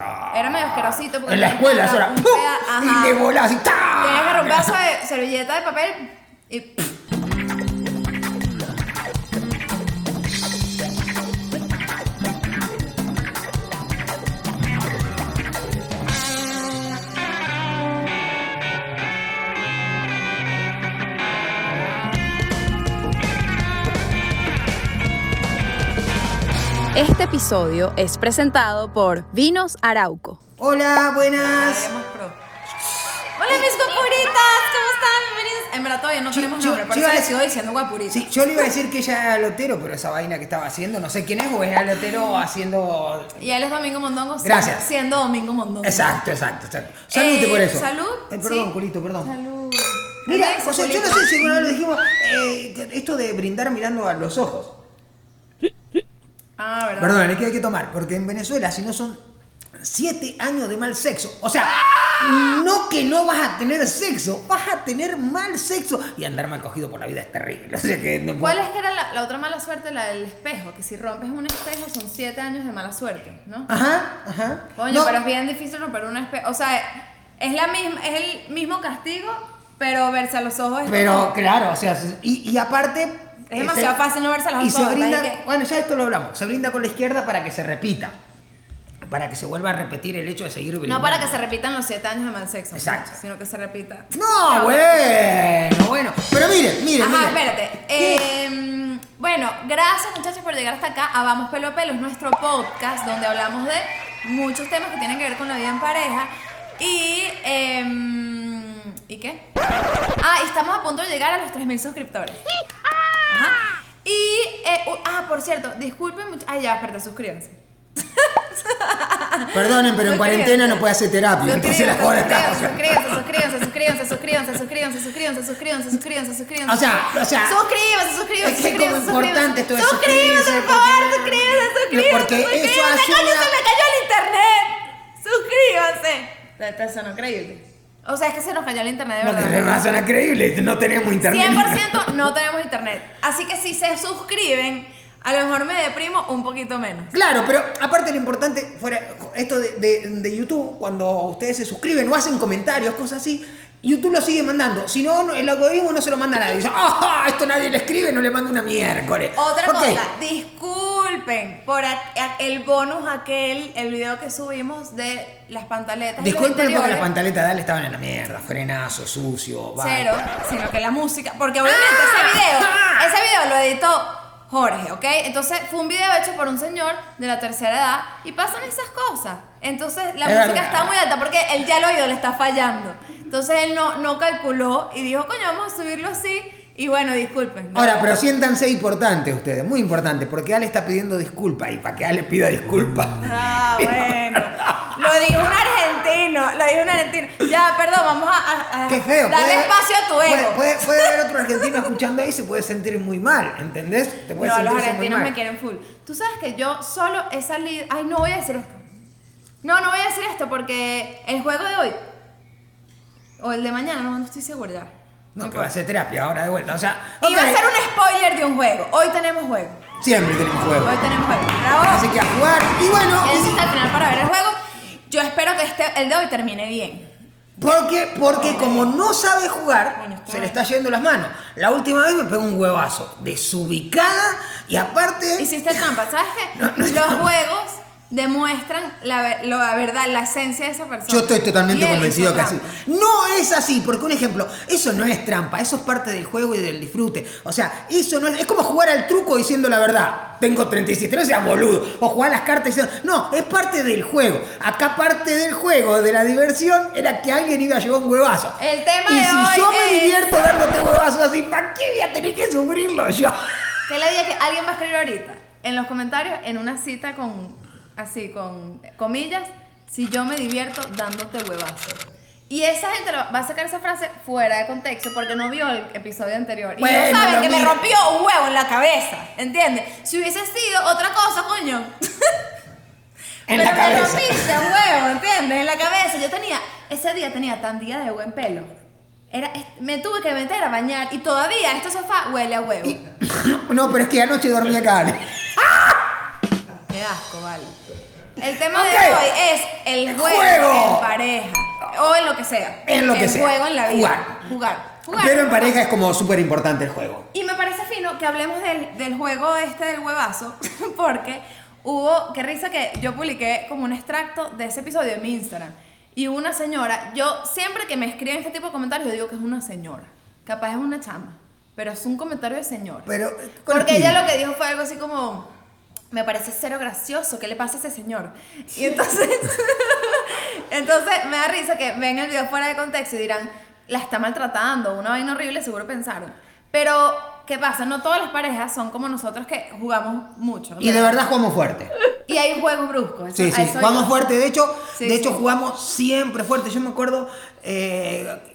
Era medio asquerosito. porque En la escuela, eso era. Y de bola así. ¡tá! Tenías que de servilleta de papel y. episodio es presentado por Vinos Arauco. Hola, buenas. Hola mis guapuritas, ¿cómo están? Bienvenidos. En verdad todavía no tenemos yo- nombre, por yo eso iba a le sigo diciendo guapuritas. Sí, yo le iba a decir que ella era lotero, pero esa vaina que estaba haciendo, no sé quién es, o es lotero haciendo. Y él es Domingo Mondongo. Gracias. Siendo Domingo Mondongo. Exacto, exacto, exacto. Salute Eh, por eso. salud, Eh, perdón, sí. culito, perdón. Salud. Mira, Alexa, José, yo no culito. sé si alguna vez lo dijimos, eh, esto de brindar mirando a los ojos. Ah, ¿verdad? Perdón, es que hay que tomar, porque en Venezuela, si no son siete años de mal sexo, o sea, no que no vas a tener sexo, vas a tener mal sexo y andar mal cogido por la vida es terrible. O sea que no ¿Cuál es que era la, la otra mala suerte? La del espejo. Que si rompes un espejo son siete años de mala suerte, ¿no? Ajá, ajá. Coño, No, pero es bien difícil romper un espejo. O sea, es, la misma, es el mismo castigo, pero verse a los ojos es Pero claro, o sea, y, y aparte... Es demasiado fácil no verse a los Y bueno, ya esto lo hablamos, se brinda con la izquierda para que se repita, para que se vuelva a repetir el hecho de seguir brindando. No para que se repitan los siete años de mal sexo. Exacto. Sino que se repita. No, bueno, bueno. Pero miren, miren, Ajá, miren. espérate. Eh, bueno, gracias muchachos por llegar hasta acá a Vamos Pelo a Pelo, es nuestro podcast donde hablamos de muchos temas que tienen que ver con la vida en pareja. Y. em, ¿Y qué? Ah, y estamos a punto de llegar a los 3.000 suscriptores. Ajá. Y. eh, ah, por cierto, disculpen mucho. Ah, ya, espérate, suscríbanse. Perdonen, pero en Suscríbanse. cuarentena no puede hacer terapia, entonces la joda está. Suscríbanse, suscríbanse, suscríbanse, suscríbanse, suscríbanse, suscríbanse, suscríbanse, suscríbanse, suscríbanse. O sea, o sea, Suscríbanse, suscríbanse, es que es como suscríbanse, importante esto de suscríbanse. suscribirse, por favor, suscríbanse, suscríbanse. porque eso suscríbanse. Coño, ayuda- se me cayó el internet. Suscríbanse. Esto no creíble. O sea, es que se nos cayó el internet de No verdad. tenemos suena creíble, no tenemos internet. 100% no tenemos internet. Así que si se suscriben, a lo mejor me deprimo un poquito menos. Claro, pero aparte lo importante fuera esto de, de- de YouTube, cuando ustedes se suscriben o hacen comentarios, cosas así, YouTube lo sigue mandando. Si no, no, el algoritmo no se lo manda a nadie. Dice, ¡ah! esto nadie le escribe, no le manda una miércoles. Otra cosa, disculpen por a- a- el bonus aquel, el video que subimos de las pantaletas. Disculpen porque las pantaletas de Ale estaban en la mierda, frenazo, sucio, Cero, sino que la música. Porque obviamente ese video, ese video lo editó Jorge, ¿ok? Entonces fue un video hecho por un señor de la tercera edad y pasan esas cosas. Entonces la Es música está muy alta porque él ya el oído le está fallando. Entonces él no, no calculó y dijo, coño, vamos a subirlo así. Y bueno, disculpen. ¿no? Ahora, pero siéntanse importantes ustedes, muy importantes, porque Ale está pidiendo disculpas y para que Ale pida disculpas. Ah, bueno. Lo dijo un argentino, lo dijo un argentino. Ya, perdón, vamos a, Qué feo. darle puede- espacio a tu ego. Puede, puede haber otro argentino escuchando ahí y se puede sentir muy mal, ¿entendés? Te puede No, los argentinos me quieren full. Tú sabes que yo solo he salido. Ay, no voy a decir esto. No, no voy a decir esto porque el juego de hoy o el de mañana, no, no estoy segura. No, que va a hacer terapia ahora de vuelta. O sea, Iba a ser un spoiler de un juego. Hoy tenemos juego. siempre tenemos juego. Hoy tenemos juego. Bravo. Así que a jugar. Y bueno, Quédense hasta el final para ver el juego. Yo espero que este, el de hoy termine bien. porque, porque como no sabe jugar, se le está yendo las manos. La última vez me pegó un huevazo desubicada y aparte. Hiciste trampa, ¿sabes qué? Los juegos demuestran la, ver- la verdad, la esencia de esa persona. Yo estoy totalmente convencido que así. No es así, porque un ejemplo, eso no es trampa, eso es parte del juego y del disfrute. O sea, eso no es. Es como jugar al truco diciendo la verdad. Tengo 37, no seas boludo. O jugar las cartas diciendo. No, es parte del juego. Acá parte del juego, de la diversión, era que alguien iba a llevar un huevazo. El tema y de si hoy yo me divierto dándote huevazos así, ¿para qué voy a tener que sufrirlo yo? ¿Qué le dije que alguien va a escribir ahorita? En los comentarios, en una cita con, así, con comillas, si yo me divierto dándote huevazo. Y esa gente va a sacar esa frase fuera de contexto porque no vio el episodio anterior. Y Bueno, no saben que me rompió un huevo en la cabeza, ¿entiendes? Si hubiese sido otra cosa, coño. En Pero la me cabeza. rompiste un huevo, ¿entiendes? En la cabeza. Yo tenía, ese día tenía tan día de buen pelo. Era, es- me tuve que meter a bañar y todavía este sofá huele a huevo. No, pero es que anoche dormí acá. Qué asco, vale. El tema Ok. de hoy es el juego, Juego. en pareja. O en lo que sea. En lo que el sea. juego en la vida. Jugar. Jugar. Jugar. Pero en pareja es como súper importante el juego. Y me parece fino que hablemos del, del juego este del huevazo, porque hubo, qué risa que yo publiqué como un extracto de ese episodio en mi Instagram. Y una señora, yo siempre que me escriben este tipo de comentarios, yo digo que es una señora. Capaz es una chama, pero es un comentario de señora. Pero, Porque ¿con ella lo que dijo fue algo así como, me parece cero gracioso, ¿qué le pasa a ese señor? Y entonces, entonces me da risa que ven el video fuera de contexto y dirán, la está maltratando, una vaina horrible, seguro pensaron. Pero, ¿qué pasa? No todas las parejas son como nosotros que jugamos mucho. Y de verdad jugamos fuerte. Y hay juegos bruscos. Sí, sí, jugamos yo- fuerte. De hecho, Sí, de hecho sí. jugamos siempre fuerte. Yo me acuerdo, eh,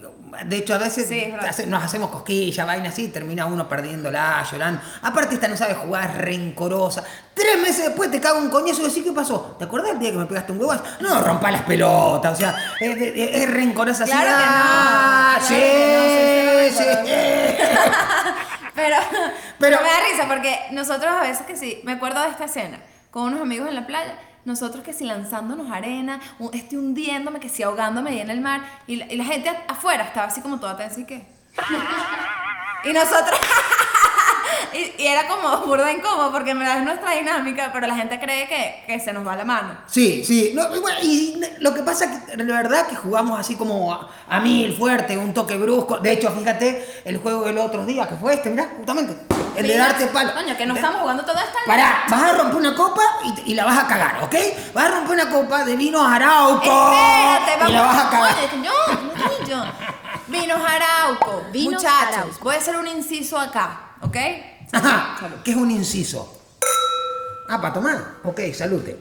de hecho, a veces Sí, hace- nos hacemos cosquillas, vaina así, termina uno perdiéndola, llorando. Aparte, esta no sabe jugar, rencorosa. Tres meses después te cago un coñazo y decís, ¿qué pasó? ¿Te acordás el día que me pegaste un huevazo? No, rompa las pelotas, o sea, es, es- es rencorosa así. Claro que no, ah, claro que no, sí, sí, sí, sí. Pero, Pero- pero me da risa porque nosotros a veces que sí, me acuerdo de esta escena con unos amigos en la playa, nosotros que sí lanzándonos arena, estoy hundiéndome, que sí ahogándome ahí en el mar, y la, y la gente afuera estaba así como toda tensa y qué. y nosotros, y, y era como burda incómodo porque en verdad es nuestra dinámica, pero la gente cree que, que se nos va la mano. Sí, sí. No, y bueno, y lo que pasa es que de verdad que jugamos así como a, a mil, fuerte, un toque brusco. De hecho, fíjate, el juego del otro día, que fue este, mirá, justamente. El de darte palo. Coño, que no estamos jugando todo esto. Pará, vas a romper una copa y, y la vas a cagar, ¿ok? Vas a romper una copa de vino Arauco Espérate, vamos. y la vas a cagar. Oye, no estoy yo. Vinos Arauco. Vinos Muchachos, Arauco. voy a hacer un inciso acá, ¿ok? Ajá, Salud. ¿qué es un inciso? Ah, para tomar. Ok, salute.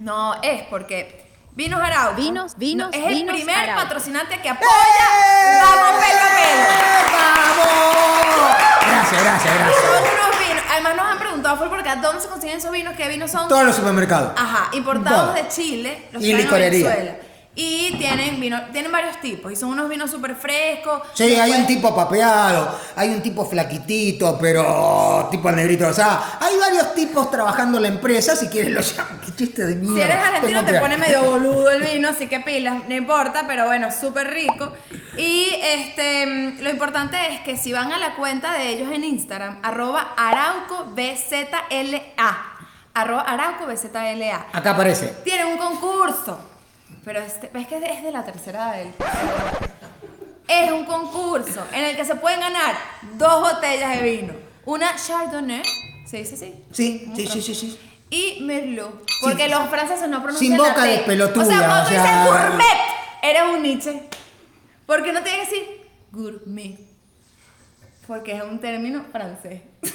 No, es porque Vinos Arauco. Vinos, vinos, es el vinos primer Arauco. patrocinante que apoya ¡Eh! Vamos Pelo a Pelo. ¡Vamos! Gracias, gracias, Son gracias. unos vinos. Además nos han preguntado fue porque ¿dónde se consiguen esos vinos? ¿Qué vinos son? Todos los supermercados. Ajá, importados Todo. de Chile, los Y licorería. Venezuela. Y tienen vino, tienen varios tipos y son unos vinos súper frescos. Sí, hay un tipo papeado, hay un tipo flaquitito, pero tipo negrito. O sea, hay varios tipos trabajando en la empresa, si quieres lo llaman. Qué chiste de mierda. Si eres argentino te pone medio boludo el vino, así que pilas, no importa, pero bueno, súper rico. Y este, lo importante es que si van a la cuenta de ellos en Instagram, arroba araucobzla, arroba araucobzla, Acá aparece. tienen un concurso. Pero este, ves que es de la tercera de él. Es un concurso en el que se pueden ganar dos botellas de vino. Una Chardonnay, ¿se dice así? Sí, sí, sí, sí, sí. y Merlot. Porque los franceses no pronuncian Sin boca de pelotuda, O sea, cuando tú dices gourmet, eres un Nietzsche. Porque no tiene que decir gourmet. Porque es un término francés.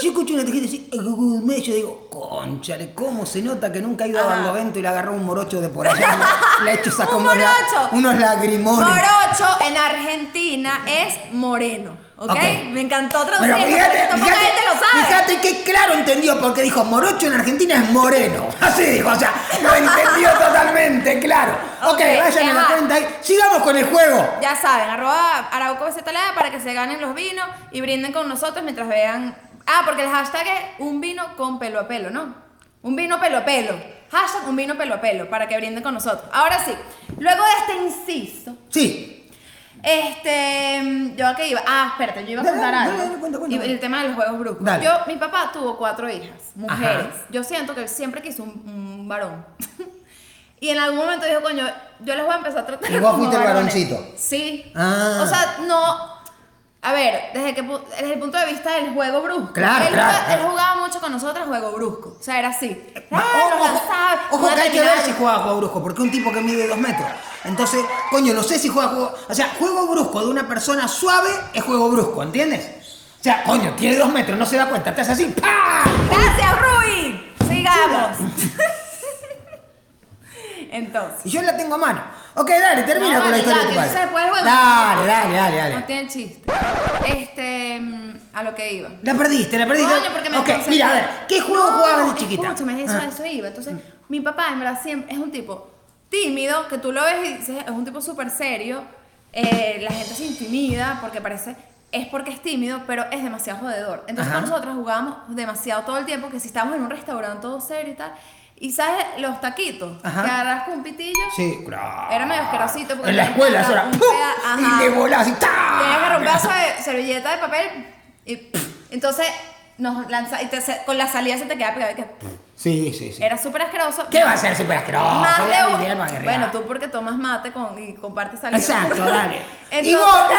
Yo escucho una gente decir "Eh, gourmet, yo digo, conchale, ¿cómo se nota que nunca ha ido a. Barlovento y le agarró un morocho de por allá? le ha hecho esa Un morocho. unos lagrimones. Morocho en Argentina es moreno. ¿Ok? Ok. Me encantó Pero traducirlo fíjate, fíjate, gente lo sabe. fíjate que claro entendió porque dijo morocho en Argentina es moreno. Así dijo, o sea, lo entendió totalmente, claro. Ok, Ok, vayan a la cuenta ahí. Sigamos con el juego. Ya saben, arroba araucobezetalea para que se ganen los vinos y brinden con nosotros mientras vean. Ah, porque el hashtag es un vino con pelo a pelo, ¿no? Un vino pelo a pelo. Hashtag un vino pelo a pelo para que brinden con nosotros. Ahora sí, luego de este inciso, Sí. Este. ¿Yo a qué iba? Ah, espérate, yo iba a Dale, contar dale, algo. dale, cuenta, cuenta, Y cuenta. el tema de los juegos bruscos. Dale. Yo, mi papá tuvo cuatro hijas, mujeres. Ajá. Yo siento que él siempre quiso un, un varón. y en algún momento dijo, coño, yo les voy a empezar a tratar Y vos como fuiste el varones. varoncito. Sí. Ah. O sea, no. A ver, desde, que, desde el punto de vista del juego brusco. Claro, él, claro, jugaba, él jugaba mucho con nosotros juego brusco. O sea, era así. Ah, Ojo, lanzaba, ojo que hay que ver si juega juego brusco, porque un tipo que mide dos metros. Entonces, coño, no sé si juega juego. O sea, juego brusco de una persona suave es juego brusco, ¿entiendes? O sea, coño, tiene dos metros, no se da cuenta, te hace así, ¡pah! Gracias, Rui. Sigamos. Entonces. Y yo la tengo a mano. Ok, dale, termina No, con la historia ya, de tu padre. no se puede jugar. Dale, dale, dale, No dale. tiene chiste. Este. mm, A lo que iba. La perdiste, la perdiste. Coño, porque me ok, concentré. mira, a ver, ¿qué juego No, jugabas de chiquita? Escúchame, eso, Ah. eso iba. Entonces, mi papá, en verdad, siempre es un tipo tímido, que tú lo ves y dices, es un tipo súper serio. eh, la gente se intimida porque parece. Es porque es tímido, pero es demasiado jodedor. Entonces, Ajá. nosotros jugábamos demasiado todo el tiempo, que si estábamos en un restaurante todo serio y tal. Y sabes, los taquitos, Ajá. que agarras con un pitillo. Sí, claro. Era medio asquerosito porque En la escuela, eso era. ¡pum! Y le volás así. ¡tá! Tenías que agarrar un de servilleta de papel y entonces nos lanza y te, se- con la salida se te queda pegado y que Sí, sí, sí. era súper asqueroso. ¿Qué va a ser súper asqueroso? Más de. Bueno, tú porque tomas mate con, y compartes salida. Exacto, dale. y Entonces- vos,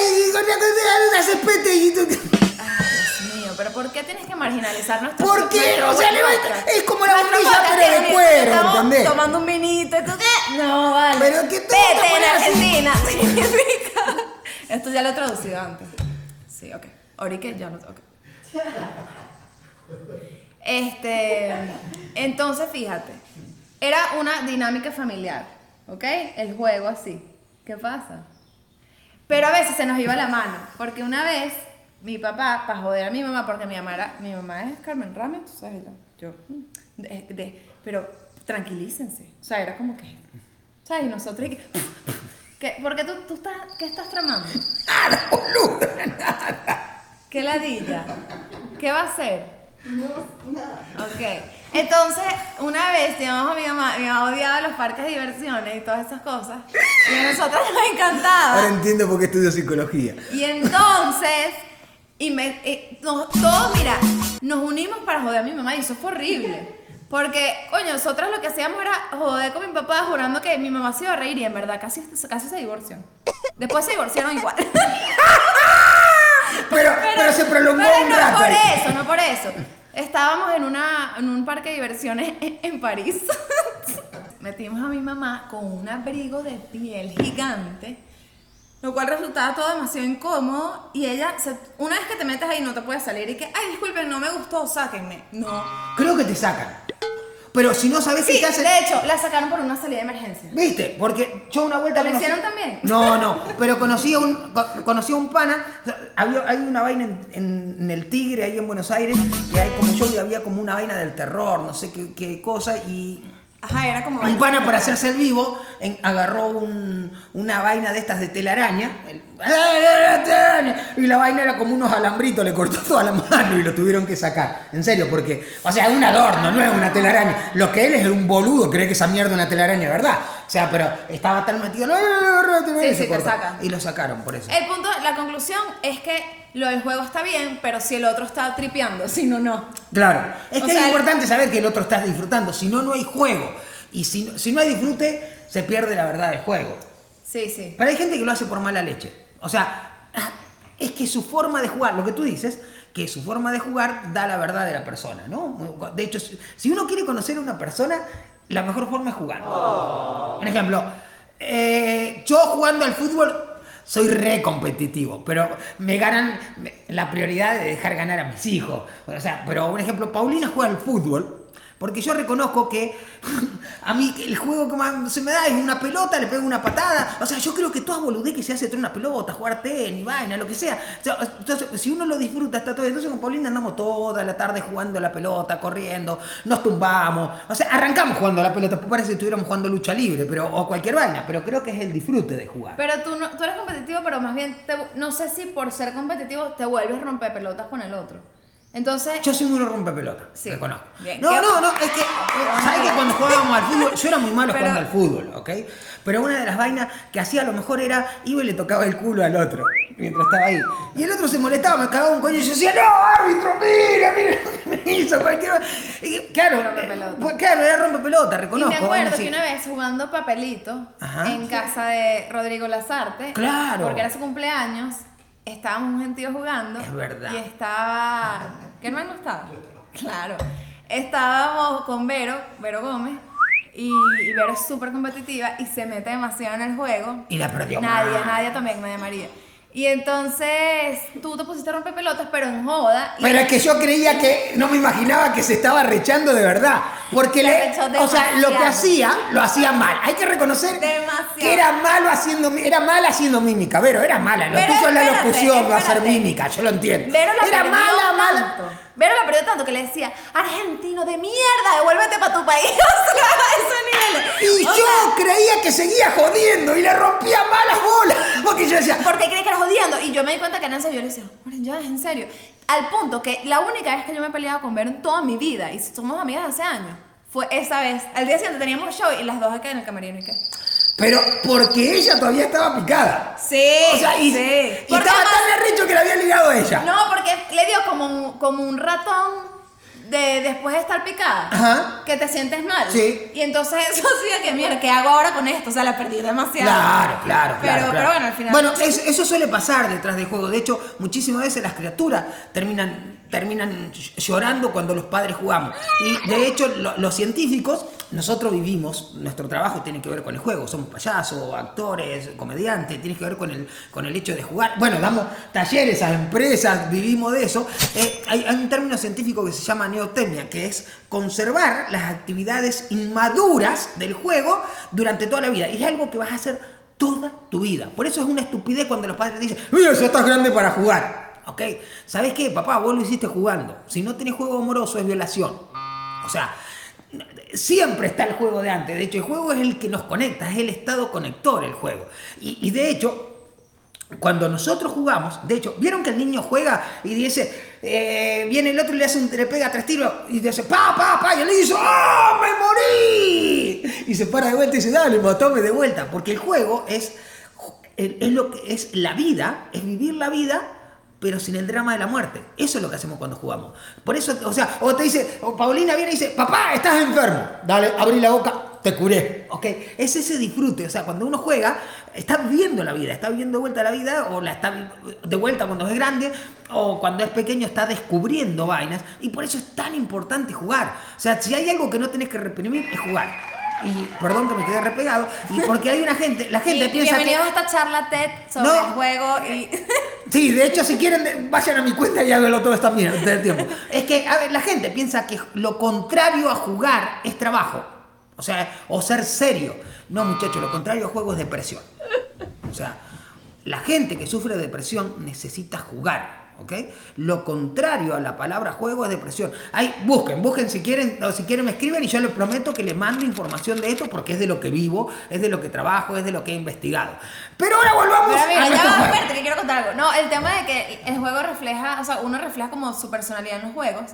y con la cosa, haces pete y tú- Ay, Dios mío, pero ¿por qué tienes que marginalizar nuestro ¿Por qué? O sea, le va- podcast? es como la bombilla, pero de cuero, estamos ¿entendés? tomando un vinito y tú qué? No, vale. Pero que tú te Vete en. Argentina significa. Esto ya lo he traducido antes. Sí, ok. Ahorita que ya lo ok. Este, entonces fíjate, era una dinámica familiar, ¿ok? El juego así. ¿Qué pasa? Pero a veces se nos iba la mano, porque una vez mi papá, para joder a mi mamá, porque mi mamá, era, mi mamá es Carmen Rames, tú sabes, yo, de- de- pero tranquilícense, o sea, era como que, ¿sabes? Y nosotros, que, ¿qué? ¿por qué tú, tú estás, qué estás tramando? Nada, boludo. ¿Qué ladilla? ¿Qué va a hacer? Ok. Entonces, una vez llevamos a mi mamá, mi mamá odiaba los parques de diversiones y todas esas cosas. Y a nosotros nos encantaba. Ahora entiendo por qué estudio psicología. Y entonces, y me, eh, nos- todos, mira, nos unimos para joder a mi mamá y eso fue horrible. Porque, coño, nosotros lo que hacíamos era joder con mi papá jurando que mi mamá se iba a reír y en verdad casi, casi se divorció. Después se divorciaron igual. Pero, pero, se prolongó pero un no rato. por eso, no por eso. Estábamos en, una, en un parque de diversiones en, en París. Metimos a mi mamá con un abrigo de piel gigante, lo cual resultaba todo demasiado incómodo. Y ella, se- una vez que te metes ahí, no te puedes salir. Y que, ay, disculpen, no me gustó, sáquenme. No. Creo que te sacan. Pero si no sabes Sí, qué te hacen. de hecho, la sacaron por una salida de emergencia. ¿Viste? Porque yo una vuelta ¿Te lo conocí- hicieron también? No, no, pero conocí a un, co- conocí a un pana, había, hay una vaina en, en- en el Tigre, ahí en Buenos Aires, que hay como yo y había como una vaina del terror, no sé qué, qué cosa, y Ajá, era como. un pana para hacerse el vivo en- agarró un- una vaina de estas de telaraña, el- y la vaina era como unos alambritos, le cortó toda la mano y lo tuvieron que sacar. En serio, porque, o sea, es un adorno, no es una telaraña. Lo que él es un boludo, cree que esa mierda es una telaraña, ¿verdad? O sea, pero estaba tan metido, no, no, no, no, no, Sí, y sí, se te sacan. Y lo sacaron por eso. El punto, la conclusión es que lo del juego está bien, pero si el otro está tripeando, si no, no. Claro, es O que sea, es importante saber que el otro está disfrutando, si no, no hay juego. Y si, no- si no hay disfrute, se pierde la verdad del juego. Sí, sí. Pero hay gente que lo hace por mala leche. O sea, es que su forma de jugar, lo que tú dices, que su forma de jugar da la verdad de la persona, ¿no? De hecho, si uno quiere conocer a una persona, la mejor forma es jugar. Por ejemplo, eh, yo jugando al fútbol soy re competitivo, pero me ganan la prioridad de dejar ganar a mis hijos. O sea, pero por ejemplo, Paulina juega al fútbol. Porque yo reconozco que a mí el juego que más se me da es una pelota, le pego una patada. O sea, yo creo que toda boludez que se hace traer una pelota, jugar tenis, vaina, lo que sea. O sea, Entonces, si uno lo disfruta, está todo. Entonces con Paulina andamos toda la tarde jugando a la pelota, corriendo, nos tumbamos. O sea, arrancamos jugando a la pelota, parece que estuviéramos jugando lucha libre, pero, o cualquier vaina, pero creo que es el disfrute de jugar. Pero tú, no, tú eres competitivo, pero más bien, te- no sé si por ser competitivo te vuelves rompepelotas con el otro. Entonces, Yo soy muy rompe pelota, Sí. reconozco. Bien. No, ¿Qué- no, no, es que, ¿sabes que cuando jugábamos al fútbol, yo era muy malo Pero- jugando al fútbol, ¿ok? Pero una de las vainas que hacía a lo mejor era, iba y le tocaba el culo al otro, mientras estaba ahí. Y el otro se molestaba, me cagaba un coño y yo decía, no, árbitro, mira, mira lo que me hizo cualquier... Y, claro, Rompepelota. eh, pues, claro, era rompe pelota, y reconozco. me acuerdo que una vez jugando papelito Ajá. en casa de Rodrigo Lazarte, Claro. porque era su cumpleaños, estábamos un gentío jugando. Es verdad. Y estaba. ¿Qué hermano estaba? Claro. Estábamos con Vero, Vero Gómez, y, y Vero es súper competitiva y se mete demasiado en el juego. Y la perdió Nadia, mal. Nadia también, Nadia María. Y entonces tú te pusiste a romper pelotas, pero en joda. y- Pero es que yo creía que, no me imaginaba que se estaba rechando de verdad. Porque le, o sea, lo que hacía, lo hacía mal. Hay que reconocer Demasiado. que era malo haciendo, era mal haciendo mímica. Pero era mala. Lo tuyo es la locución, va a espérate. mímica, yo lo entiendo. Vero la era perdió mala, mala. tanto. Vero la perdió tanto que le decía, argentino de mierda, devuélvete para tu país. O sea, a esos niveles. Y O yo sea, creía que seguía jodiendo y le rompía malas bolas. Porque yo decía, porque crees que era jodiendo. Y yo me di cuenta que serio. Yo le decía, "Oren, ya, en serio. Al punto que la única vez que yo me he peleado con Vero en toda mi vida, y somos amigas hace años, fue esa vez. Al día siguiente teníamos show y las dos acá en el camerino y qué. Pero porque ella todavía estaba picada. Sí, O sea, y, sí. y estaba además- tan arrecho que la había ligado ella. No, porque le dio como un, como un ratón de después de estar picada. Ajá. Que te sientes mal. Sí. Y entonces eso hacía que, mira, ¿qué hago ahora con esto? O sea, la perdí demasiado. Claro, claro, Pero, claro. pero claro. bueno, al final. Bueno, es- eso suele pasar detrás del juego. De hecho, muchísimas veces las criaturas terminan, terminan llorando cuando los padres jugamos. Y de hecho, lo- los científicos, nosotros vivimos, nuestro trabajo tiene que ver con el juego. Somos payasos, actores, comediantes, tiene que ver con el, con el hecho de jugar. Bueno, damos talleres a empresas, vivimos de eso. Eh, hay, un término científico que se llama neotemia, que es conservar las actividades inmaduras del juego durante toda la vida. Y es algo que vas a hacer toda tu vida. Por eso es una estupidez cuando los padres dicen, mira, ya estás grande para jugar. ¿Ok? ¿Sabes qué? Papá, vos lo hiciste jugando. Si no tenés juego amoroso es violación. O sea, siempre está el juego de antes. De hecho, el juego es el que nos conecta, es el estado conector el juego. Y, de hecho, cuando nosotros jugamos, de hecho, ¿vieron que el niño juega y dice, eh, viene el otro y le, hace un, le pega tres tiros y dice, pa, pa, pa, y él dice, ¡ah, me morí! Y se para de vuelta y dice, dale, matame de vuelta. Porque el juego es, es lo que es la vida, es vivir la vida pero sin el drama de la muerte. Eso es lo que hacemos cuando jugamos. Por eso, o sea, o te dice, o Paulina viene y dice, papá, estás enfermo. Dale, abrí la boca, te curé. ¿Ok? Es ese disfrute. O sea, cuando uno juega, está viviendo la vida, está viviendo de vuelta la vida, o la está de vuelta cuando es grande, o cuando es pequeño está descubriendo vainas. Y por eso es tan importante jugar. O sea, si hay algo que no tenés que reprimir, es jugar. Y perdón que me quedé repegado. Y porque hay una gente, la gente Y piensa que. bienvenidos a esta charla TED sobre No. el juego y. Sí, de hecho, si quieren, vayan a mi cuenta y háganlo todo esta mierda del tiempo. Es que, a ver, la gente piensa que lo contrario a jugar es trabajo. O sea, o ser serio. No, muchachos, lo contrario a juego es depresión. O sea, la gente que sufre de depresión necesita jugar. ¿Ok? Lo contrario a la palabra juego es depresión. Ahí, busquen, busquen si quieren, o si quieren me escriben y yo les prometo que les mando información de esto porque es de lo que vivo, es de lo que trabajo, es de lo que he investigado. Pero ahora volvamos Pero mira, a ya juego. espérate, que quiero contar algo. No, el tema de que el juego refleja, o sea, uno refleja como su personalidad en los juegos.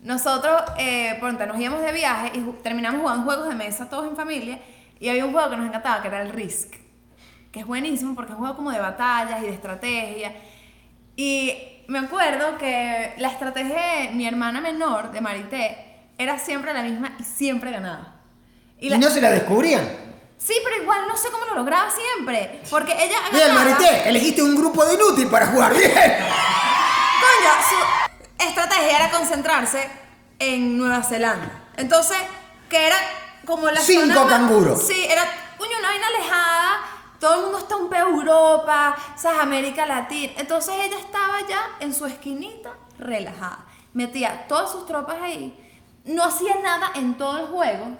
Nosotros, eh, pronto, nos íbamos de viaje y terminamos jugando juegos de mesa todos en familia y había un juego que nos encantaba, que era el Risk, que es buenísimo porque es un juego como de batallas y de estrategia. Y me acuerdo que la estrategia de mi hermana menor, de Marité, era siempre la misma y siempre ganaba. Y la- no se la descubrían. Sí, pero igual no sé cómo lo lograba siempre. Porque ella. Bien, ganaba- Marité, elegiste un grupo de inútil para jugar. Bien. Coño, su estrategia era concentrarse en Nueva Zelanda. Entonces, que era como la Cinco zona más- canguros. Sí, era, coño, una vaina alejada. Todo el mundo está un peo Europa, ¿sabes? América Latina. Entonces ella estaba ya en su esquinita, relajada. Metía todas sus tropas ahí. No hacía nada en todo el juego.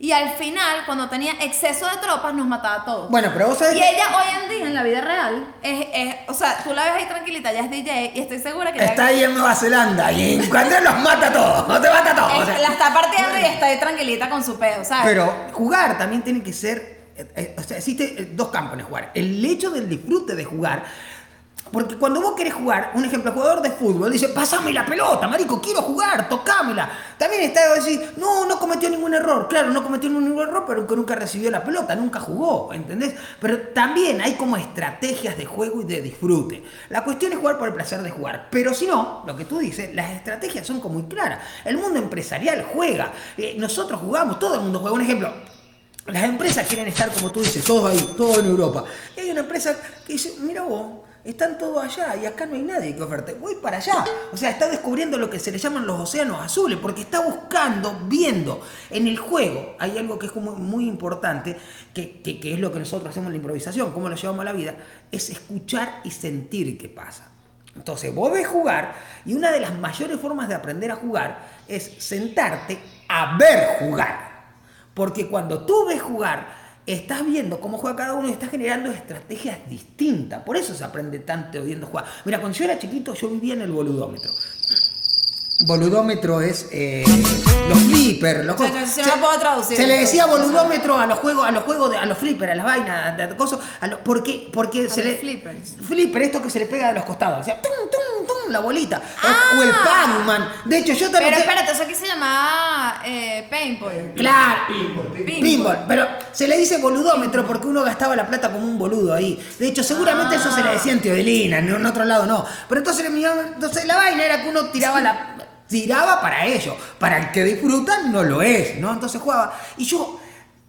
Y al final, cuando tenía exceso de tropas, nos mataba a todos. Bueno, pero vos sabés Y que ella hoy en día, en la vida real, es, es- o sea, tú la ves ahí tranquilita, ya es DJ, y estoy segura que ya- está ahí en Nueva Zelanda y en cuando los mata a todos, no te mata a todos. o es- sea. la está partiendo y está ahí tranquilita con su pedo, ¿sabes? Pero jugar también tiene que ser. Eh, eh, o sea, existe eh, dos campos en el jugar. El hecho del disfrute de jugar. Porque cuando vos querés jugar, un ejemplo, jugador de fútbol dice, pasame la pelota, marico, quiero jugar, tocámela. También está de decir, no, no cometió ningún error. Claro, no cometió ningún error, pero que nunca recibió la pelota, nunca jugó, ¿entendés? Pero también hay como estrategias de juego y de disfrute. La cuestión es jugar por el placer de jugar. Pero si no, lo que tú dices, las estrategias son como muy claras. El mundo empresarial juega. Eh, nosotros jugamos, todo el mundo juega. Un ejemplo, las empresas quieren estar, como tú dices, todos ahí, todo en Europa. Y hay una empresa que dice, mira vos, están todos allá y acá no hay nadie que oferte. Voy para allá. O sea, está descubriendo lo que se le llaman los océanos azules, porque está buscando, viendo. En el juego hay algo que es como muy importante, que, que- que es lo que nosotros hacemos en la improvisación, cómo lo llevamos a la vida, es escuchar y sentir qué pasa. Entonces, vos ves jugar y una de las mayores formas de aprender a jugar es sentarte a ver jugar. Porque cuando tú ves jugar, estás viendo cómo juega cada uno y estás generando estrategias distintas. Por eso se aprende tanto viendo jugar. Mira, cuando yo era chiquito, yo vivía en el boludómetro. Boludómetro es eh, los flippers, los cosas. no lo puedo traducir. Se le decía boludómetro a los juegos, a los juegos, de, a los flippers, a las vainas, cosas, a los- ¿por qué? Porque se los le flippers. flipper, esto que se le pega de los costados, o sea, tum, tum, tum, la bolita, o- Ah. o el Pac-Man. De hecho, yo también Pero te- espérate, eso aquí se llamaba eh, paintball. Claro, Pinball. pinball, pero se le dice boludómetro porque uno gastaba la plata como un boludo ahí. De hecho, seguramente eso se le decía en Teodelina, en en otro lado no. Pero entonces, entonces la vaina era que uno tiraba la tiraba para ello, para el que disfrutan no lo es, ¿no? Entonces jugaba y yo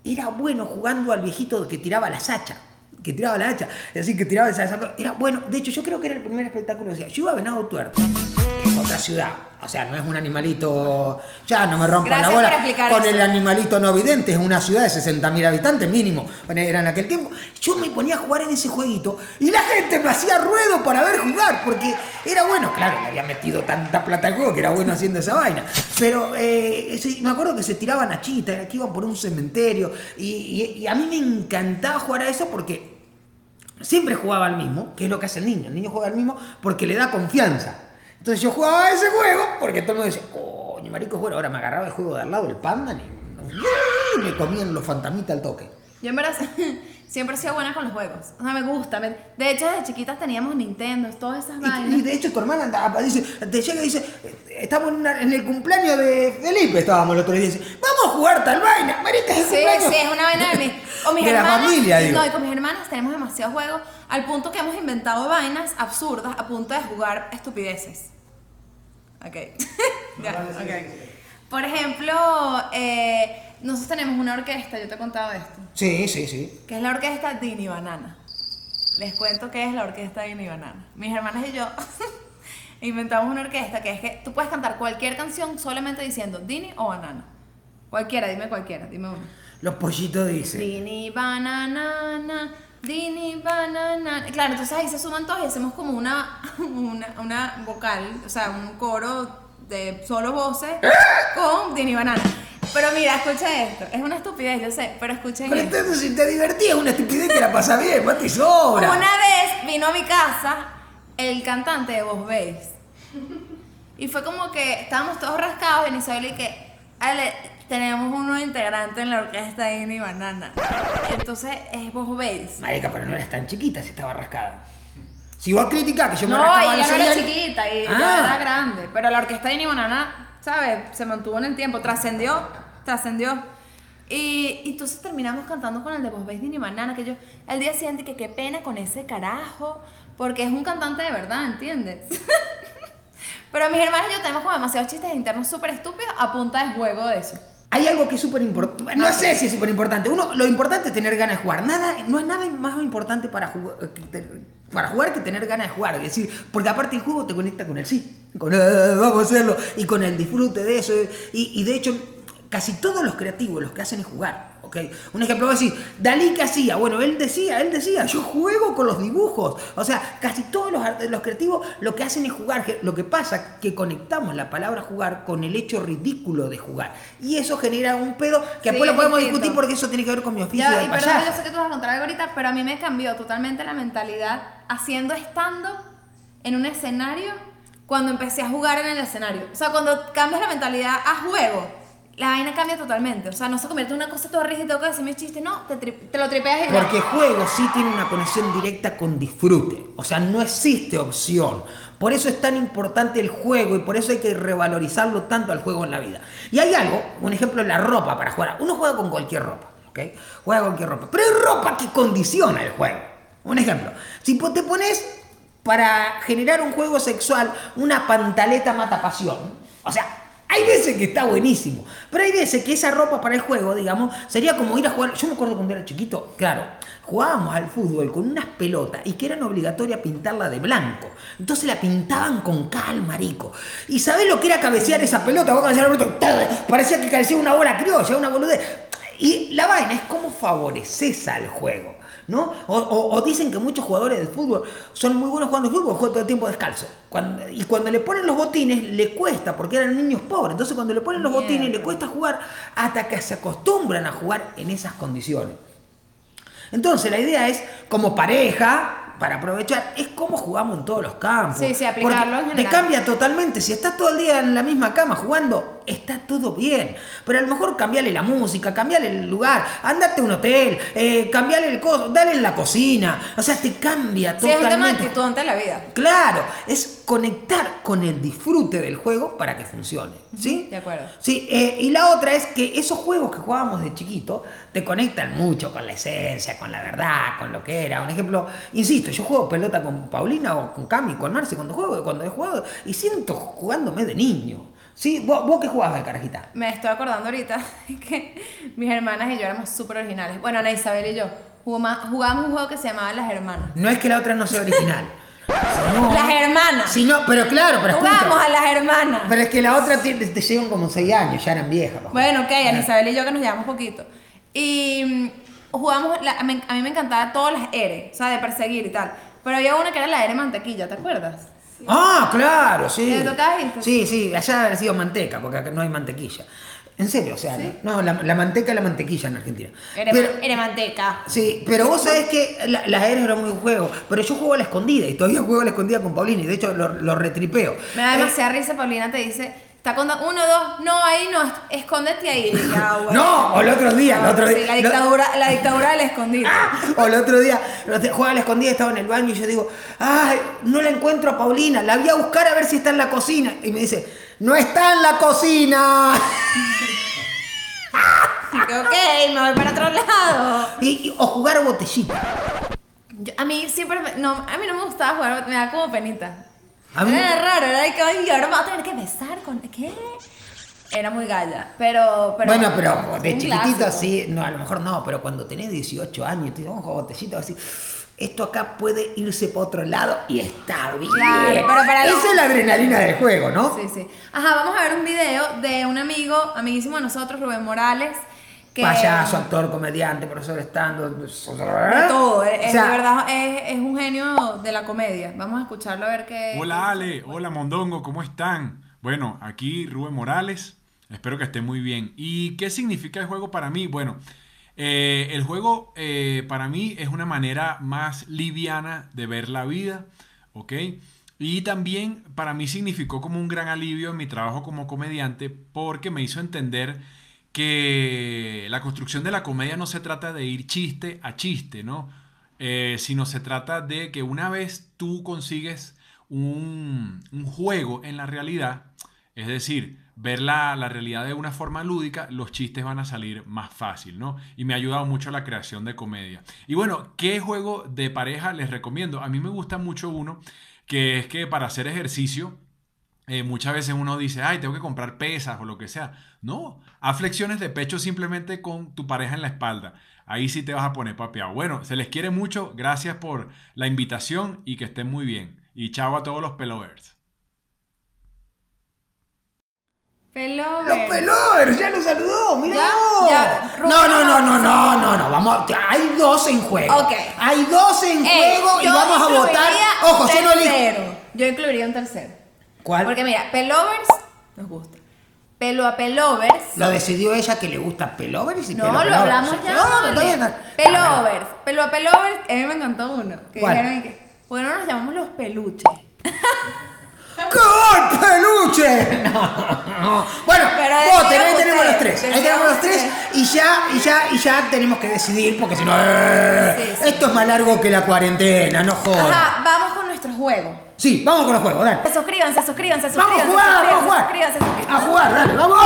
era bueno jugando al viejito que tiraba las hachas. Que tiraba la hacha, así que tiraba esa, Era bueno, de hecho, yo creo que era el primer espectáculo. que hacía. Yo iba a Venado Tuerto, es otra ciudad. O sea, no es un animalito. Ya no me rompan Gracias la bola. Con eso. el animalito no vidente, es una ciudad de 60.000 habitantes mínimo. Bueno, era en aquel tiempo. Yo me ponía a jugar en ese jueguito y la gente me hacía ruedo para ver jugar, porque era bueno. Claro, me había metido tanta plata al juego que era bueno haciendo esa vaina. Pero eh, me acuerdo que se tiraban a chita, que iban por un cementerio. Y, y- y a mí me encantaba jugar a eso porque siempre jugaba al mismo, que es lo que hace el niño. El niño juega al mismo porque le da confianza. Entonces yo jugaba ese juego porque todo el mundo decía, coño, marico, bueno, ahora me agarraba el juego de al lado, el panda, y me comían los fantamitas al toque. Yo en verdad siempre he sido buena con los juegos. O sea, me gusta. me- De hecho, desde chiquitas teníamos Nintendo, todas esas Y, vainas. y de hecho tu hermana anda- dice, te llega y dice, estamos en, una- en el cumpleaños de Felipe, estábamos el otro día, y dice, vamos a jugar tal vaina, marica, es Sí, cumpleaños". sí, es una vaina de mi. O mis De la hermanas. familia, digo. No, y con mis hermanas tenemos demasiados juegos al punto que hemos inventado vainas absurdas a punto de jugar estupideces. Ok. Ya, ok. Por ejemplo, eh, nosotros tenemos una orquesta, yo te he contado esto, Sí, sí, sí. que es la orquesta Dini Banana. Les cuento qué es la orquesta Dini Banana. Mis hermanas y yo inventamos una orquesta que es que tú puedes cantar cualquier canción solamente diciendo Dini o Banana. Cualquiera, dime cualquiera, dime uno. Los pollitos dicen. Dini banana, dini banana. Claro, entonces ahí se suman todos y hacemos como una, una, una vocal, o sea, un coro de solo voces con dini banana. Pero mira, escucha esto. Es una estupidez, yo sé, pero escuchen Pero esto. entonces si te divertías, es una estupidez que la pasa bien, mate y sobra. Una vez vino a mi casa el cantante de Voz Bass. Y fue como que estábamos todos rascados en Isabel y que, Ale, tenemos un nuevo integrante en la orquesta de Dini Banana. Entonces es Voz Bass. Marica, pero no eras tan chiquita si estaba rascada. Si vos criticás que yo me No, rascaba ella no era chiquita y yo Ah. era grande. Pero la orquesta de Banana, ¿sabes? Se mantuvo en el tiempo, trascendió, trascendió. Y, y entonces terminamos cantando con el de Voz Bass Dini Banana, que yo al día siguiente que qué pena con ese carajo, porque es un cantante de verdad, ¿entiendes? Pero mis hermanos y yo tenemos como demasiados chistes internos súper estúpidos a punta de juego de eso. Hay algo que es súper importante. No sé si es súper importante. Uno, lo importante es tener ganas de jugar. Nada, no es nada más importante para jugar, que te- para jugar que tener ganas de jugar. Es decir, porque aparte el juego te conecta con el sí. Con el, vamos a hacerlo. Y con el disfrute de eso. Y, y de hecho, casi todos los creativos los que hacen es jugar. ¿Ok? Un ejemplo, voy a decir, Dalí qué hacía. Bueno, él decía, él decía, yo juego con los dibujos. O sea, casi todos los, los creativos lo que hacen es jugar. Lo que pasa que conectamos la palabra jugar con el hecho ridículo de jugar. Y eso genera un pedo que Sí, después lo podemos discutir porque eso tiene que ver con mi oficio Ya, de y perdón, payaso. yo sé que tú vas a contar algo ahorita, pero a mí me cambió totalmente la mentalidad haciendo estando en un escenario cuando empecé a jugar en el escenario. O sea, cuando cambias la mentalidad a juego, la vaina cambia totalmente. O sea, no se convierte en una cosa toda rígida, tengo que decir mis chistes, no, te, te lo tripeas y. Porque juego sí tiene una conexión directa con disfrute. O sea, no existe opción. Por eso es tan importante el juego y por eso hay que revalorizarlo tanto al juego en la vida. Y hay algo, un ejemplo es la ropa para jugar. Uno juega con cualquier ropa, ¿ok? Juega con cualquier ropa. Pero hay ropa que condiciona el juego. Un ejemplo, si te pones para generar un juego sexual una pantaleta mata pasión, o sea, hay veces que está buenísimo, pero hay veces que esa ropa para el juego, digamos, sería como ir a jugar. Yo me acuerdo cuando era chiquito, claro, jugábamos al fútbol con unas pelotas y que eran obligatorias pintarla de blanco. Entonces la pintaban con cal, marico. ¿Y sabés lo que era cabecear esa pelota? Vos cabecear parecía que cabeceaba una bola criolla, una boludez. Y la vaina es cómo favoreces al juego. ¿No? O, o- o dicen que muchos jugadores de fútbol son muy buenos jugando fútbol, juegan todo el tiempo descalzo. Cuando- y cuando le ponen los botines, le cuesta, porque eran niños pobres. Entonces, cuando le ponen los botines, le cuesta jugar hasta que se acostumbran a jugar en esas condiciones. Entonces, la idea es, como pareja, para aprovechar, es cómo jugamos en todos los campos. Sí, sí, aplicarlo Te cambia totalmente. Si estás todo el día en la misma cama jugando, está todo bien. Pero a lo mejor cambiarle la música, cambiarle el lugar, andate a un hotel, eh, cambiarle el coso, dale en la cocina. O sea, te cambia Sí, es un tema totalmente. la vida. Claro, es conectar con el disfrute del juego para que funcione. ¿Sí? de acuerdo. Sí, eh, y la otra es que esos juegos que jugábamos de chiquito te conectan mucho con la esencia, con la verdad, con lo que era. Un ejemplo, insisto, yo juego pelota con Paulina o con Cami, con Marce cuando juego, cuando he jugado, y siento jugándome de niño. ¿Sí? ¿Vos, vos qué jugabas de carajita? Me estoy acordando ahorita que mis hermanas y yo éramos súper originales. Bueno, Ana Isabel y yo jugábamos un juego que se llamaba Las Hermanas. No es que la otra no sea original. No. Las hermanas. Sí, no, pero claro, pero escucha. Jugábamos a las hermanas. Pero es que la otra tiene- te llevan como 6 años, ya eran viejas. Bueno, ok, Ana Isabel y yo que nos llevamos poquito. Y mm, jugamos, la- a, mí, me encantaban todas las R, o sea, de perseguir y tal. Pero había una que era la R mantequilla, ¿te acuerdas? Ah, claro, sí. ¿Te tocaba esto? Sí, sí, allá ha sido manteca, porque acá no hay mantequilla. En serio, o sea, no, la, la manteca es la mantequilla en Argentina. Era, Pero- era manteca. Sí, pero vos sabés que la- las aéreas eran muy juego, pero yo juego a la escondida y todavía juego a la escondida con Paulina y de hecho lo, lo retripeo. Me da Eh, risa, Paulina te dice, está con uno, dos, no, ahí no, escóndete ahí. Ya, bueno. No, o el otro día, el otro Sí, día. la lo- dictadura, la dictadura del escondite. O el otro día, lo te- juega a la escondida, estaba en el baño y yo digo, ay, no la encuentro a Paulina, la voy a buscar a ver si está en la cocina. Y me dice, no está en la cocina. Así que, ok, me voy para otro lado. Y, y- o jugar a botellita. Yo- a mí siempre, me- no, a mí no me gustaba jugar, me da como penita. A mí- Era raro, era que, ay, ahora me voy a tener que besar con, ¿qué? Era muy galla, pero, pero bueno, pero de un chiquitito sí, no, a lo mejor no, pero cuando tenés 18 años te vamos a jugar botellita, vas a decir, esto acá puede irse para otro lado y está bien. Claro, pero para Esa es la adrenalina del juego, ¿no? Sí, sí. Ajá, vamos a ver un video de un amigo, amiguísimo de nosotros, Rubén Morales, que... Payaso, actor, comediante, profesor estando. De todo, es, O sea, de verdad es, es un genio de la comedia. Vamos a escucharlo a ver qué... Hola Ale, hola Mondongo, ¿cómo están? Bueno, aquí Rubén Morales, espero que estén muy bien. ¿Y qué significa el juego para mí? Bueno, eh, el juego eh, para mí es una manera más liviana de ver la vida, ¿ok? Y también para mí significó como un gran alivio en mi trabajo como comediante porque me hizo entender que la construcción de la comedia no se trata de ir chiste a chiste, ¿no? Eh, sino se trata de que una vez tú consigues un, juego en la realidad, es decir, ver la, la realidad de una forma lúdica, los chistes van a salir más fácil, ¿no? Y me ha ayudado mucho la creación de comedia. Y bueno, ¿qué juego de pareja les recomiendo? A mí me gusta mucho uno que es que para hacer ejercicio, eh, muchas veces uno dice, ay, tengo que comprar pesas o lo que sea. No, haz flexiones de pecho simplemente con tu pareja en la espalda. Ahí sí te vas a poner papeado. Bueno, se les quiere mucho. Gracias por la invitación y que estén muy bien. Y chao a todos los pelovers. Pelo Los pelovers, ya los saludó, mira. Ya, ya, Rubén, No, no, no, no, no, no, no, vamos, hay dos en juego. Ok. Hay dos en Ey, juego y vamos a votar. Ojo, yo no. Yo incluiría un tercero. ¿Cuál? Porque mira, pelovers nos gusta. Pelo a pelovers. Lo decidió ella que le gusta pelovers y No, pelo lo pelovers. hablamos ya. No, no, bien, está- Pelovers. Pelo a pelovers. A mí me encantó uno. Que ¿Cuál? dijeron que, ¿por qué no nos llamamos los peluches? ¡Gol, peluche! No. Bueno, ahí tenemos los tres. Ahí tenemos los tres y ya, y ya, y ya tenemos que decidir porque si no. Sí, sí. Esto es más largo que la cuarentena, no jodas. Ajá, vamos con nuestro juego. Sí, vamos con los juegos, dale. Suscríbanse, suscríbanse, suscríbanse. Vamos a jugar, vamos a jugar. Suscríbanse, suscríbanse. A jugar, dale, vamos.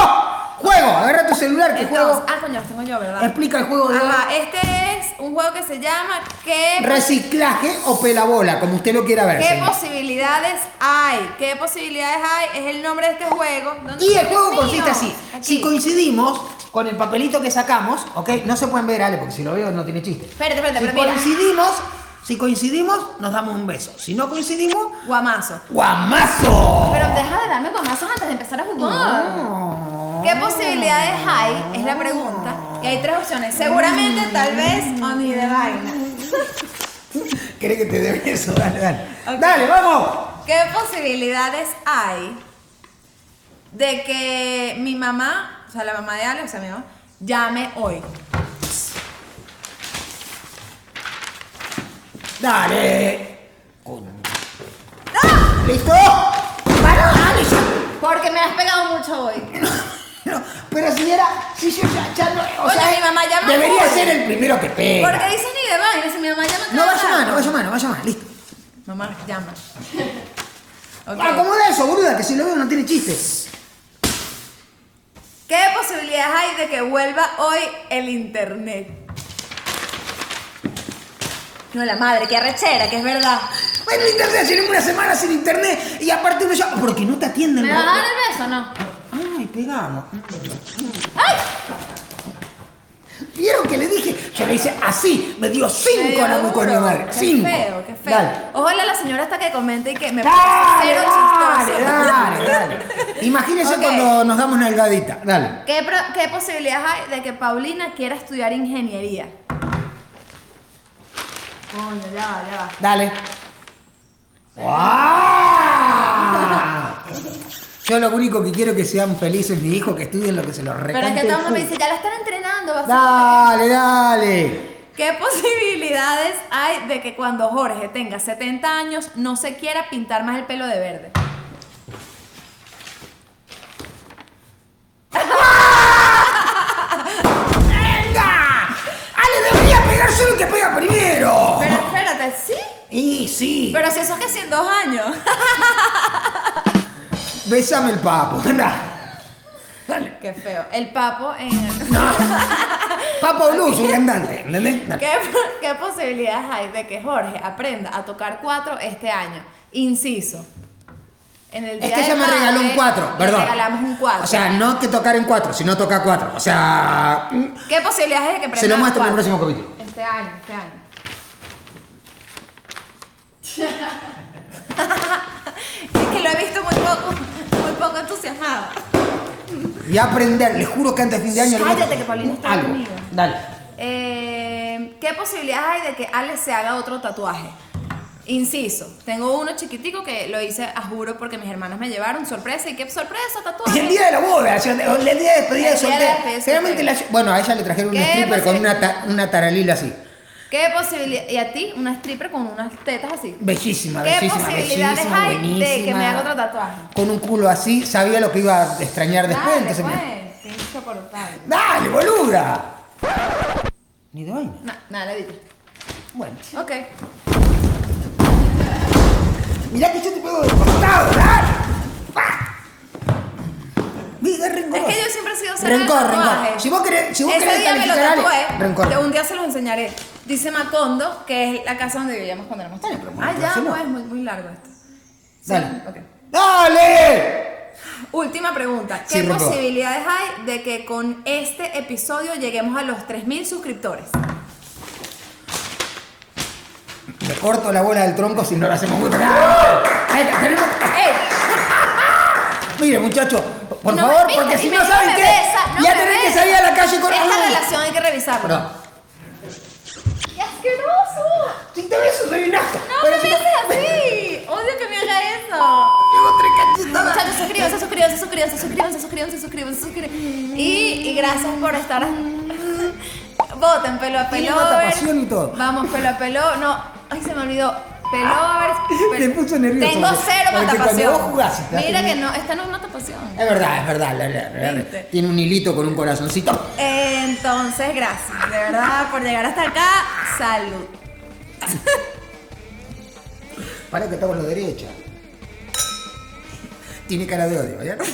Juego, agarra tu celular que Entonces, juego. ah, coño, tengo yo, ¿verdad? Explica el juego de. Ajá, este es un juego que se llama ¿Qué, Reciclaje o pelabola, como usted lo quiera ver. ¿Qué señor. posibilidades hay? ¿Qué posibilidades hay? Es el nombre de este juego. ¿Dónde Y el juego consiste así. Aquí. Si coincidimos con el papelito que sacamos, ¿ok? No se pueden ver, Ale, porque si lo veo no tiene chiste. Espérate, espérate, Si pero mira. coincidimos, si coincidimos, nos damos un beso. Si no coincidimos, Guamazo. ¡guamazo! Pero deja de darme guamazos antes de empezar a jugar. ¿Qué posibilidades hay? Es la pregunta. Y hay tres opciones. Seguramente, tal vez, o ni de vaina. ¿Querés que te dé beso? Dale, dale. Dale, vamos. ¿Qué posibilidades hay de que mi mamá, o sea, la mamá de Ale, o sea, mi mamá, llame hoy? Dale. Coño. ¿Listo? Para. Porque me has pegado mucho hoy. Pero si era, si yo ya, ya no, o Oye, sea, mi mamá llama debería ser el primero que pega. Porque dice ni de vaina, si mi mamá llama No vaya más, rato. no vaya más, no vaya más, listo. Mamá llama. Ok. Acomoda eso, boluda, que si lo veo no tiene chistes. ¿Qué posibilidades hay de que vuelva hoy el internet? No, la madre, qué arrechera, que es verdad. Bueno, el internet, tenemos una semana sin internet y aparte uno ya. Porque no te atienden. ¿Me ¿no? vas a dar el beso o no? Ay, pegamos. ¡Ay! ¿Vieron que le dije? Yo le hice así, me dio cinco a la duro. coño madre. Qué Cinco. feo, qué feo. Dale. Ojalá la señora hasta que comente y que me Dale, parece cero dale, chistoso. dale, dale. Imagínense Ok. cuando nos damos una delgadita. Dale. ¿Qué, pro- ¿Qué posibilidades hay de que Paulina quiera estudiar ingeniería? Coño, ya va, ya va. Dale. ¡Guau! Yo lo único que quiero es que sean felices mis hijos, que estudien lo que se los Pero es recante que el todo el mundo me dice, ya la están entrenando, va a ser Dale, dale. ¿Qué posibilidades hay de que cuando Jorge tenga 70 años no se quiera pintar más el pelo de verde? ¿Sí? Y sí. Pero si eso es que si en dos años. Bésame el papo. Dale. Qué feo. El papo en... Papo Blues, un cantante. ¿Qué, qué posibilidades hay de que Jorge aprenda a tocar cuatro este año? Inciso. En el Es día que de ella me regaló un madre, cuatro, le perdón. regalamos un cuatro. O sea, no que tocar en cuatro, sino tocar cuatro. O sea, ¿Qué posibilidades hay de que se lo muestro en el próximo capítulo. Este año, este año. Es que lo he visto muy poco, muy poco entusiasmado. Y aprender, les juro que antes de fin de año... Cállate, que Paulina está algo. conmigo. Dale. Eh, ¿Qué posibilidades hay de que Alex se haga otro tatuaje? Inciso, tengo uno chiquitico que lo hice a juro porque mis hermanas me llevaron sorpresa y qué sorpresa tatuaje. El día de la boda, el día de despedida de soltero. la, bueno, a ella le trajeron un ¿Qué stripper con una, ta- una taralila así. ¿Qué posibilidad y a ti una stripper con unas tetas así? Bellísima, ¿Qué bellísima, posibilidades bellísima, hay de que buenísima. me haga otro tatuaje? Con un culo así, sabía lo que iba a extrañar después, Dale, entonces me- pues, insoportable. ¡Dale, boluda! Ni de vaina. No, nada, la edité. Bueno. Ok. Mirá que yo te pego de costado, dale. Es que yo siempre he sido de Rencor, rencor. tatuajes. Si vos querés, si vos Ese querés día me lo calificar tatué. rencor. Un día se los enseñaré. Dice Macondo, que es la casa donde vivíamos cuando éramos chicos. pero Ah, ya, muéstraselo. pues, muy, muy largo esto. Sí, Dale. ok. ¡Dale! Última pregunta. Sí, ¿Qué posibilidades hay de que con este episodio lleguemos a los 3.000 suscriptores? Le corto la bola del tronco si no lo hacemos muy ¡Ah! Ahí está, tenemos- ¡Ey! Mire, muchachos, por No, favor, porque si no saben qué, besa, no ya tenés que salir a la calle con Esta relación hay que revisarla. Perdón. ¡Qué asqueroso! Te beso, soy un asco. No Pero me beses así. Odio que me haga eso. Muchachos, suscríbanse, suscríbanse, suscríbanse, suscríbanse, suscríbanse, suscríbanse, suscríbanse. Y, y gracias por estar. Voten pelo a pelo. Vamos, pelo a pelo. No, ay, se me olvidó. Pelovers. pel- Me puso nervioso, Tengo cero porque cuando matapación. vos jugás Mira que no, esta no es matapación. Es verdad, es verdad. la- la- la- ¿Viste? tiene un hilito con un corazoncito. Entonces, gracias, de verdad, por llegar hasta acá. Salud. Para que estamos a la derecha. Tiene cara de odio, ¿ya?